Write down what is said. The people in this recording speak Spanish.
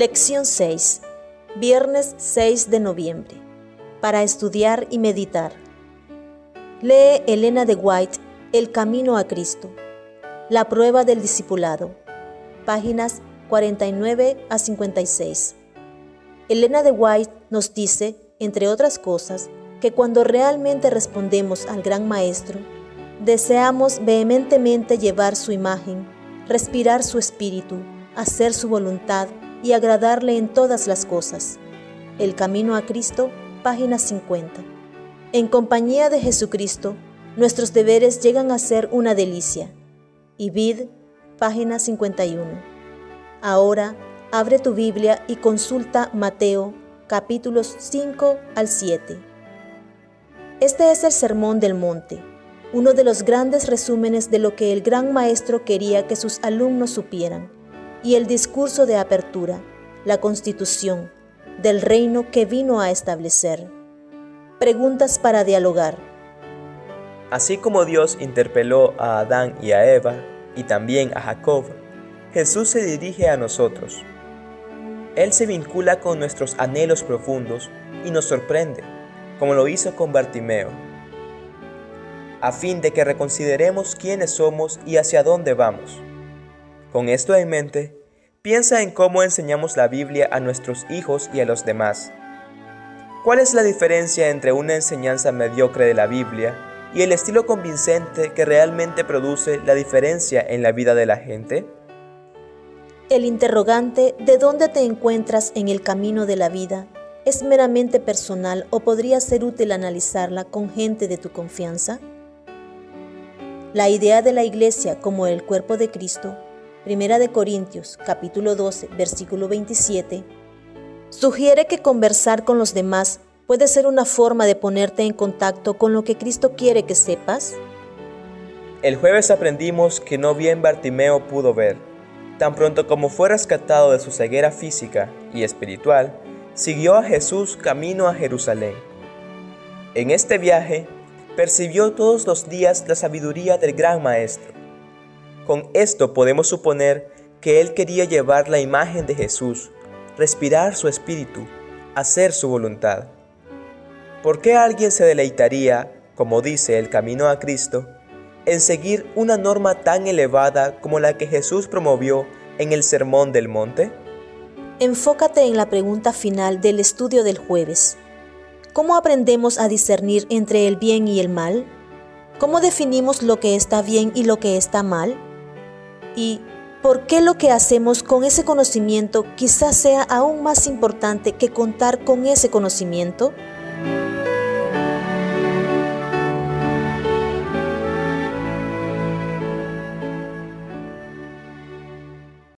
Lección 6. Viernes 6 de noviembre. Para estudiar y meditar. Lee Elena de White El Camino a Cristo. La prueba del discipulado. Páginas 49 a 56. Elena de White nos dice, entre otras cosas, que cuando realmente respondemos al Gran Maestro, deseamos vehementemente llevar su imagen, respirar su espíritu, hacer su voluntad y agradarle en todas las cosas. El Camino a Cristo, página 50. En compañía de Jesucristo, nuestros deberes llegan a ser una delicia. Y vid, página 51. Ahora, abre tu Biblia y consulta Mateo, capítulos 5 al 7. Este es el Sermón del Monte, uno de los grandes resúmenes de lo que el gran maestro quería que sus alumnos supieran y el discurso de apertura, la constitución del reino que vino a establecer. Preguntas para dialogar. Así como Dios interpeló a Adán y a Eva, y también a Jacob, Jesús se dirige a nosotros. Él se vincula con nuestros anhelos profundos y nos sorprende, como lo hizo con Bartimeo, a fin de que reconsideremos quiénes somos y hacia dónde vamos. Con esto en mente, piensa en cómo enseñamos la Biblia a nuestros hijos y a los demás. ¿Cuál es la diferencia entre una enseñanza mediocre de la Biblia y el estilo convincente que realmente produce la diferencia en la vida de la gente? El interrogante ¿de dónde te encuentras en el camino de la vida? ¿Es meramente personal o podría ser útil analizarla con gente de tu confianza? La idea de la iglesia como el cuerpo de Cristo Primera de Corintios, capítulo 12, versículo 27, sugiere que conversar con los demás puede ser una forma de ponerte en contacto con lo que Cristo quiere que sepas. El jueves aprendimos que no bien Bartimeo pudo ver. Tan pronto como fue rescatado de su ceguera física y espiritual, siguió a Jesús camino a Jerusalén. En este viaje, percibió todos los días la sabiduría del gran Maestro con esto podemos suponer que él quería llevar la imagen de Jesús, respirar su espíritu, hacer su voluntad. ¿Por qué alguien se deleitaría, como dice el camino a Cristo, en seguir una norma tan elevada como la que Jesús promovió en el Sermón del Monte? Enfócate en la pregunta final del estudio del jueves. ¿Cómo aprendemos a discernir entre el bien y el mal? ¿Cómo definimos lo que está bien y lo que está mal? Y por qué lo que hacemos con ese conocimiento quizás sea aún más importante que contar con ese conocimiento?